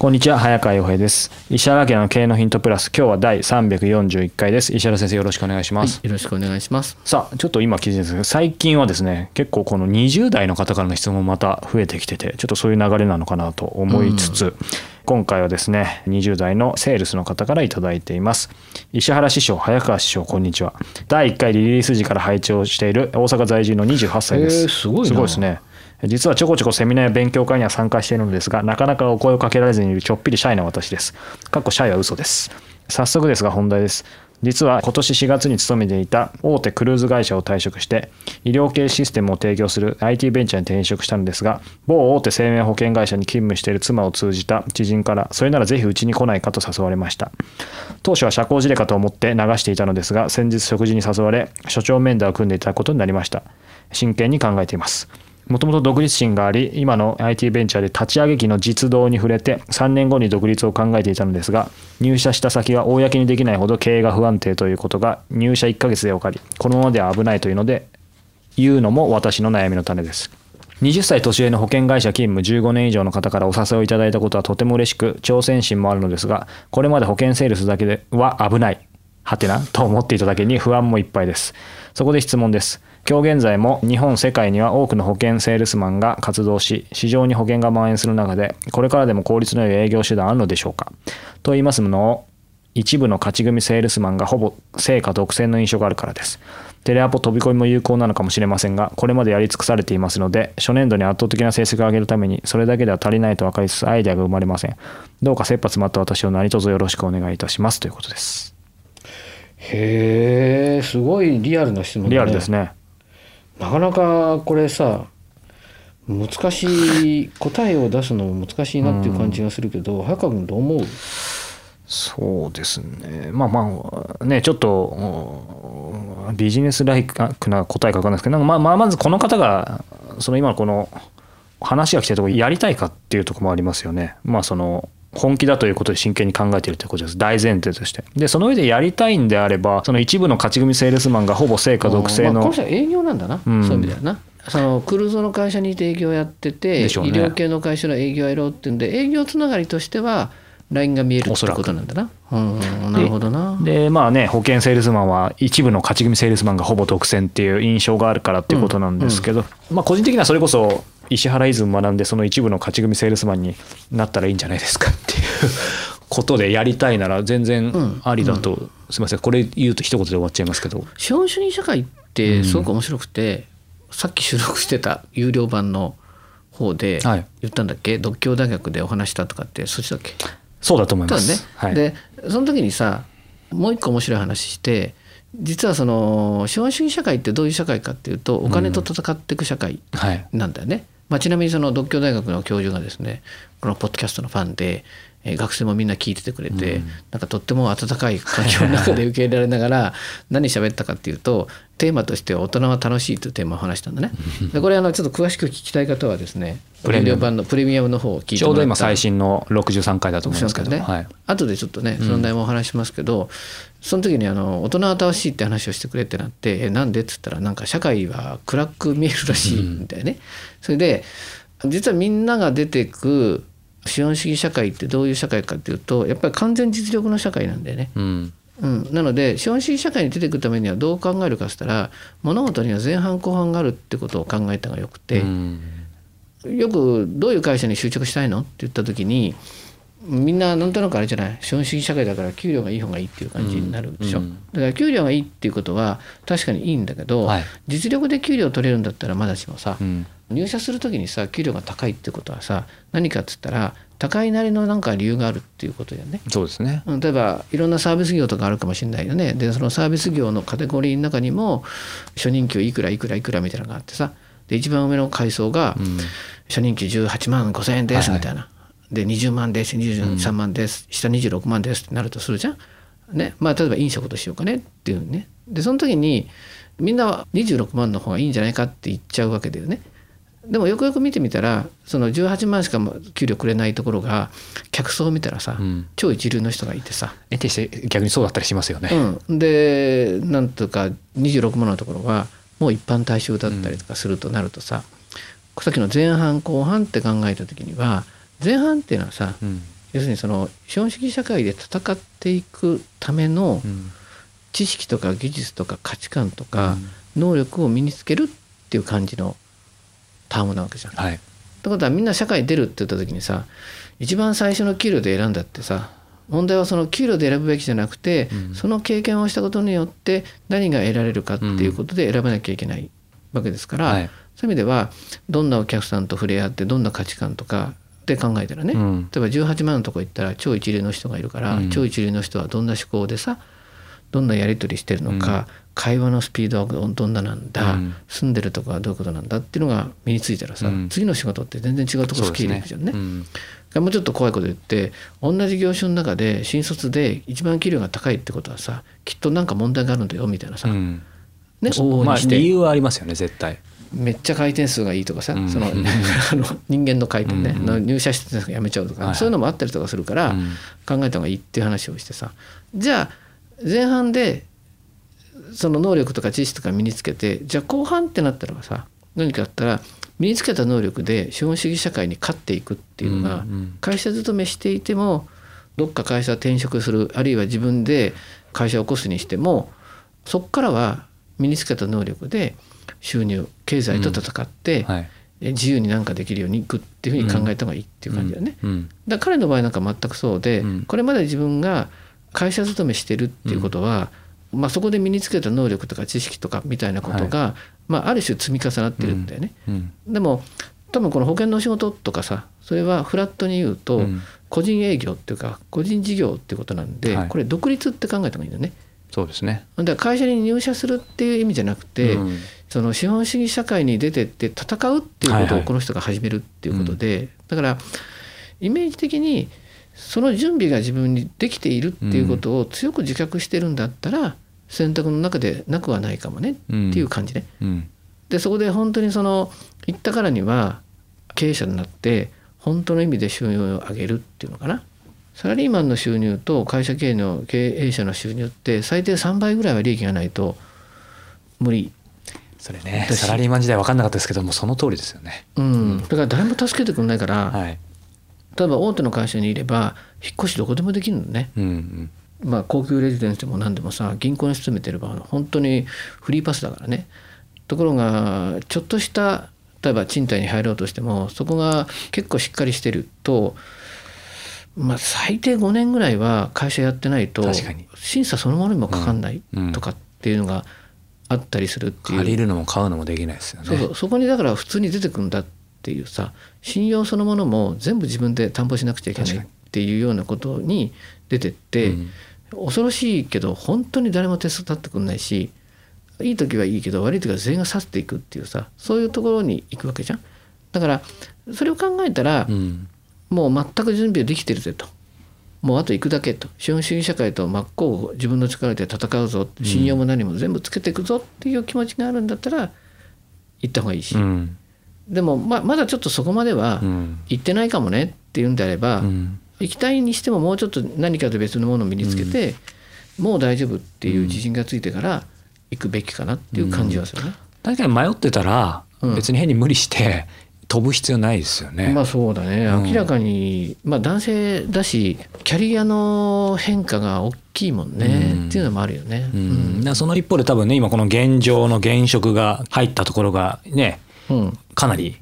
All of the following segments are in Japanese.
こんにちは早川洋平です。石原家の経営のヒントプラス。今日は第341回です。石原先生よろしくお願いします、はい、よろしくお願いします。さあちょっと今聞いてるんですけど最近はですね結構この20代の方からの質問また増えてきててちょっとそういう流れなのかなと思いつつ、うん、今回はですね20代のセールスの方から頂いています。石原師匠早川師匠こんにちは。第1回リリース時から拝聴している大阪在住の28歳です、えー、すごいですね実はちょこちょこセミナーや勉強会には参加しているのですが、なかなかお声をかけられずにいるちょっぴりシャイな私です。かっこシャイは嘘です。早速ですが本題です。実は今年4月に勤めていた大手クルーズ会社を退職して医療系システムを提供する IT ベンチャーに転職したのですが某大手生命保険会社に勤務している妻を通じた知人からそれならぜひうちに来ないかと誘われました当初は社交辞令かと思って流していたのですが先日食事に誘われ所長面談を組んでいただくことになりました真剣に考えていますもともと独立心があり、今の IT ベンチャーで立ち上げ期の実動に触れて、3年後に独立を考えていたのですが、入社した先が公にできないほど経営が不安定ということが入社1ヶ月で分かり、このままでは危ないというので、言うのも私の悩みの種です。20歳年上の保険会社勤務15年以上の方からお誘いをいただいたことはとても嬉しく、挑戦心もあるのですが、これまで保険セールスだけでは危ない、はてな、と思っていただけに不安もいっぱいです。そこで質問です。今日現在も日本世界には多くの保険セールスマンが活動し市場に保険が蔓延する中でこれからでも効率の良い営業手段あるのでしょうか？と言いますのを一部の勝ち組セールスマンがほぼ成果独占の印象があるからです。テレアポ飛び込みも有効なのかもしれませんがこれまでやり尽くされていますので初年度に圧倒的な成績を上げるためにそれだけでは足りないと分かりつつアイデアが生まれません。どうか切羽詰まった私を何卒よろしくお願いいたします。ということですへえすごいリアルな質問、ね、リアルですねなかなかこれさ難しい答えを出すのも難しいなっていう感じがするけど、うん、早川君どう思う？そうですね。まあまあねちょっとビジネスライクな答えか分かんないですけどまあ、まあ、まずこの方がその今のこの話が来てるところやりたいかっていうところもありますよね。まあその本気だということで真剣に考えているということです。大前提として。でその上でやりたいんであればその一部の勝ち組セールスマンがほぼ成果独占の、まあ、この人は営業なんだな、うん、そういう意味だよな。そのクルーズの会社にいて営業やってて、ね、医療系の会社の営業やろうっていうんで営業つながりとしてはラインが見えるってことなんだな。うん、なるほどな。でまあね保険セールスマンは一部の勝ち組セールスマンがほぼ独占っていう印象があるからっていうことなんですけど、うんうん、まあ個人的にはそれこそ石原イズム学んでその一部の勝ち組セールスマンになったらいいんじゃないですかっていうことでやりたいなら全然ありだと、うん。うん、すみません。これ言うと一言で終わっちゃいますけど。資本主義社会ってすごく面白くて、うん、さっき収録してた有料版の方で言ったんだっけ、はい、独協大学でお話したとかってそっちだっけ？そうだと思います。ね。はい、でその時にさもう一個面白い話して実はその資本主義社会ってどういう社会かっていうとお金と戦っていく社会なんだよね。うんはいまあ、ちなみにその独協大学の教授がですねこのポッドキャストのファンで、えー、学生もみんな聞いててくれて、うん、なんかとっても温かい環境の中で受け入れられながら 何喋ったかっていうとテーマとしては大人は楽しいというテーマを話したんだね。でこれあのちょっと詳しく聞きたい方はですねプレミアム。版のプレミアムの方を聞いてちょうど今最新の63回だと思いますけど、ね。はい、後でちょっとねその内容もお話しますけど、うん、その時にあの大人は楽しいって話をしてくれってなって「えなんで?」っつったらなんか社会は暗く見えるらしいんだよね。うん、それで実はみんなが出てく資本主義社会ってどういう社会かっていうとやっぱり完全実力の社会なんだよね。うんうん、なので資本主義社会に出てくるためにはどう考えるかっつったら物事には前半後半があるってことを考えた方がよくて、うん、よくどういう会社に就職したいの？って言った時にみんななんとなくあれじゃない？資本主義社会だから給料がいい方がいいっていう感じになるでしょ、うんうん、だから給料がいいっていうことは確かにいいんだけど、はい、実力で給料取れるんだったらまだしもさ、うん、入社する時にさ給料が高いってことはさ何かっつったら高いなりのなんか理由があるっていうことだよね。そうですね。例えばいろんなサービス業とかあるかもしれないよね。でそのサービス業のカテゴリーの中にも初任給いくらいくらいくらみたいなのがあってさで一番上の階層が初任給18万5,000円ですみたいな。はいはいで20万です23万です、うん、下26万ですってなるとするじゃん。ねまあ、例えば飲食としようかねっていうねでその時にみんなは26万の方がいいんじゃないかって言っちゃうわけだよね。でもよくよく見てみたらその18万しか給料くれないところが客層を見たらさ、うん、超一流の人がいてさ得てして逆にそうだったりしますよね。うん、でなんとか26万のところはもう一般大衆だったりとかするとなるとさ、うん、さっきの前半後半って考えた時には前半っていうのはさ、うん、要するにその資本主義社会で戦っていくための知識とか技術とか価値観とか能力を身につけるっていう感じのタームなわけじゃん。はい、ってことはみんな社会に出るって言った時にさ一番最初の給料で選んだってさ問題はその給料で選ぶべきじゃなくて、うん、その経験をしたことによって何が得られるかっていうことで選ばなきゃいけないわけですから、はい、そういう意味ではどんなお客さんと触れ合ってどんな価値観とかって考えたらね、うん、例えば18万のとこ行ったら超一流の人がいるから、うん、超一流の人はどんな思考でさどんなやり取りしてるのか、うん、会話のスピードはどんななんだ、住んでるとこはどういうことなんだっていうのが身についたらさ、次の仕事って全然違うとこスキルいくじゃんね。もうちょっと怖いこと言って同じ業種の中で新卒で一番給料が高いってことはさきっと何か問題があるんだよみたいなさ、ね往々にして、まあ、理由はありますよね絶対めっちゃ回転数がいいとかさ、うん、その あの人間の回転ね、うん、入社してやめちゃうとか、はい、そういうのもあったりとかするから、考えた方がいいっていう話をしてさ。じゃあ前半でその能力とか知識とか身につけてじゃあ後半ってなったらさ何かあったら身につけた能力で資本主義社会に勝っていくっていうのが、会社勤めしていてもどっか会社転職するあるいは自分で会社を起こすにしてもそこからは身につけた能力で収入経済と戦って、はい、自由になんかできるようにいくっていうふうに考えた方がいいっていう感じだね。だ彼の場合なんか全くそうで、これまで自分が会社勤めしてるっていうことは、まあ、そこで身につけた能力とか知識とかみたいなことが、はい、まあ、ある種積み重なってるんだよね。でも多分この保険の仕事とかさそれはフラットに言うと、個人営業っていうか個人事業っていうことなんで、はい、これ独立って考えた方がいいんだよね。そうですね。だから会社に入社するっていう意味じゃなくて、うん、その資本主義社会に出てって戦うっていうことをこの人が始めるっていうことで、はいはい、だからイメージ的にその準備が自分にできているっていうことを強く自覚してるんだったら選択の中でなくはないかもねっていう感じね。うん。うん、でそこで本当にその行ったからには経営者になって本当の意味で収入を上げるっていうのかな。サラリーマンの収入と会社経営の経営者の収入って最低3倍ぐらいは利益がないと無理それね。サラリーマン時代分かんなかったですけどもその通りですよね、うん、だから誰も助けてくれないから、はい、例えば大手の会社にいれば引っ越しどこでもできるのね、うんうん。まあ、高級レジデンスでも何でもさ銀行に勤めてれば本当にフリーパスだからね。ところがちょっとした例えば賃貸に入ろうとしてもそこが結構しっかりしてるとまあ、最低5年ぐらいは会社やってないと審査そのものにもかかんないとかっていうのがあったりするっていう、借りるのも買うのもできないですよね。そうそこにだから普通に出てくるんだっていうさ信用そのものも全部自分で担保しなくちゃいけないっていうようなことに出てって、うん、恐ろしいけど本当に誰も手伝ってくんないしいい時はいいけど悪い時は全員が去っていくっていうさそういうところに行くわけじゃん。だからそれを考えたら、うん。もう全く準備はできてるぜと。もうあと行くだけと資本主義社会と真っ向自分の力で戦うぞ信用も何も全部つけていくぞっていう気持ちがあるんだったら行った方がいいし、うん、でもままだちょっとそこまでは行ってないかもねっていうんであれば、うん、行きたいにしてももうちょっと何かと別のものを身につけて、うん、もう大丈夫っていう自信がついてから行くべきかなっていう感じはするね。確かに迷ってたら別に変に無理して飛ぶ必要ないですよね。まあそうだね、明らかに、まあ男性だしキャリアの変化が大きいもんね、うん、っていうのもあるよね。うん、うん、その一方で多分ね今この現状の現職が入ったところがね、うん、かなり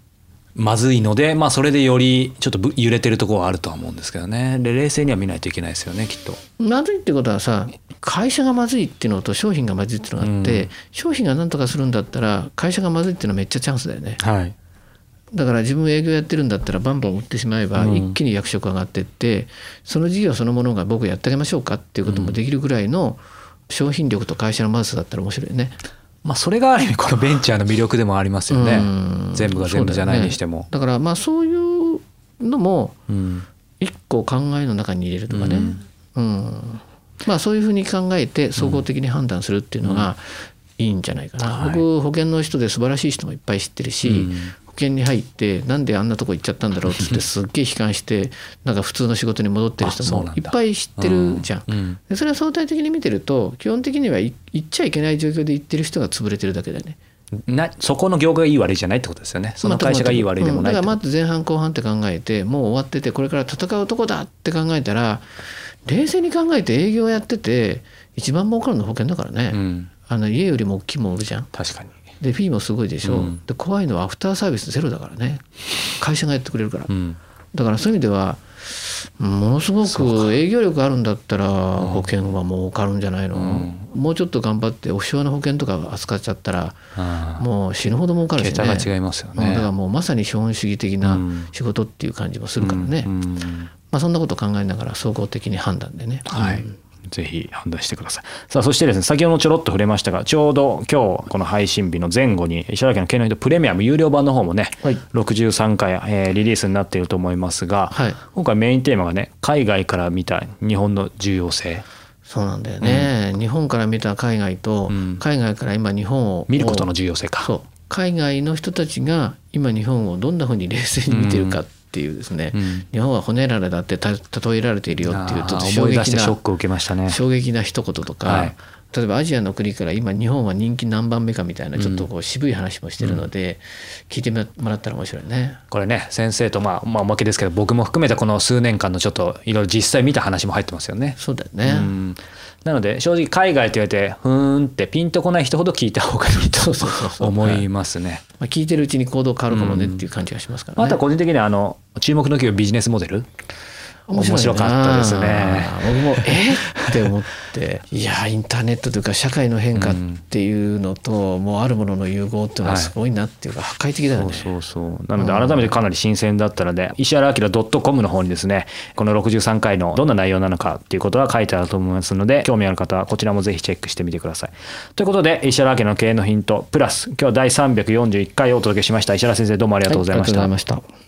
まずいので、まあ、それでよりちょっと揺れてるところはあるとは思うんですけどね。で冷静には見ないといけないですよねきっと。まずいってことはさ会社がまずいっていうのと商品がまずいっていうのがあって、うん、商品が何とかするんだったら会社がまずいっていうのはめっちゃチャンスだよね。はいだから自分営業やってるんだったらバンバン売ってしまえば一気に役職上がってって、うん、その事業そのものが僕やってあげましょうかっていうこともできるぐらいの商品力と会社のまずさだったら面白いね。まあ、それがある意味このベンチャーの魅力でもありますよね。全部が全部じゃないにしても。だ、ね,、からまあそういうのも一個考えの中に入れるとかね、うん、うん、まあ、そういうふうに考えて総合的に判断するっていうのがいいんじゃないかな、うん、僕保険の人で素晴らしい人もいっぱい知ってるし、うん険に入ってなんであんなとこ行っちゃったんだろうっつって すっげえ悲観してなんか普通の仕事に戻ってる人もいっぱい知ってるじゃん。ん。でそれは相対的に見てると基本的には行っちゃいけない状況で行ってる人が潰れてるだけだよね。なそこの業界がいい悪いじゃないってことですよね。その会社がいい悪いでもない、だからまず前半後半って考えてもう終わっててこれから戦うとこだって考えたら冷静に考えて営業やってて一番儲かるの保険だからね、うん、あの家よりも大きいもん売るじゃん。確かにでフィーもすごいでしょ、うん、で怖いのはアフターサービスゼロだからね。会社がやってくれるから、うん、だからそういう意味ではものすごく営業力あるんだったら保険は儲かるんじゃないの、うん、もうちょっと頑張ってオフショアの保険とか扱っちゃったらもう死ぬほど儲かるしね。桁が違いますよね。だからもうまさに資本主義的な仕事っていう感じもするからね、まあ、そんなことを考えながら総合的に判断でね、はい、ぜひ判断してください。さあ、そしてですね、先ほどちょろっと触れましたが、ちょうど今日、この配信日の前後に、石原家の経の人プレミアム有料版の方もね、はい、63回、えー、リリースになっていると思いますが、はい、今回メインテーマがね、海外から見た日本の重要性。そうなんだよね、うん、日本から見た海外と、うん、海外から今日本を見ることの重要性か。そう海外の人たちが今日本をどんなふうに冷静に見てるかっていうですね、うん、日本は骨られだって例えられているよっていうちょっと衝撃なショックを受けましたね衝撃な一言とか、はい、例えばアジアの国から今日本は人気何番目かみたいなちょっとこう渋い話もしてるので、聞いてもらったら面白いね。これね先生とまあまあおまけですけど僕も含めてこの数年間のちょっといろいろ実際見た話も入ってますよね。そうだよね。うんなので正直海外って言われてふーんってピンとこない人ほど聞いた方がいいと思いますね。まあ、聞いてるうちに行動変わるかもねっていう感じがしますからね。あとは個人的にはあの注目の企業ビジネスモデル面白かったですね。僕もえって思っていやインターネットというか社会の変化っていうのと、うん、もうあるものの融合っていうのはすごいなっていうか、破壊的だよね。そうそうなので改めてかなり新鮮だったので、石原明 .com の方にですねこの63回のどんな内容なのかっていうことが書いてあると思いますので興味ある方はこちらもぜひチェックしてみてください。ということで石原明の経営のヒントプラス今日は第341回をお届けしました石原先生どうもありがとうございました。はい、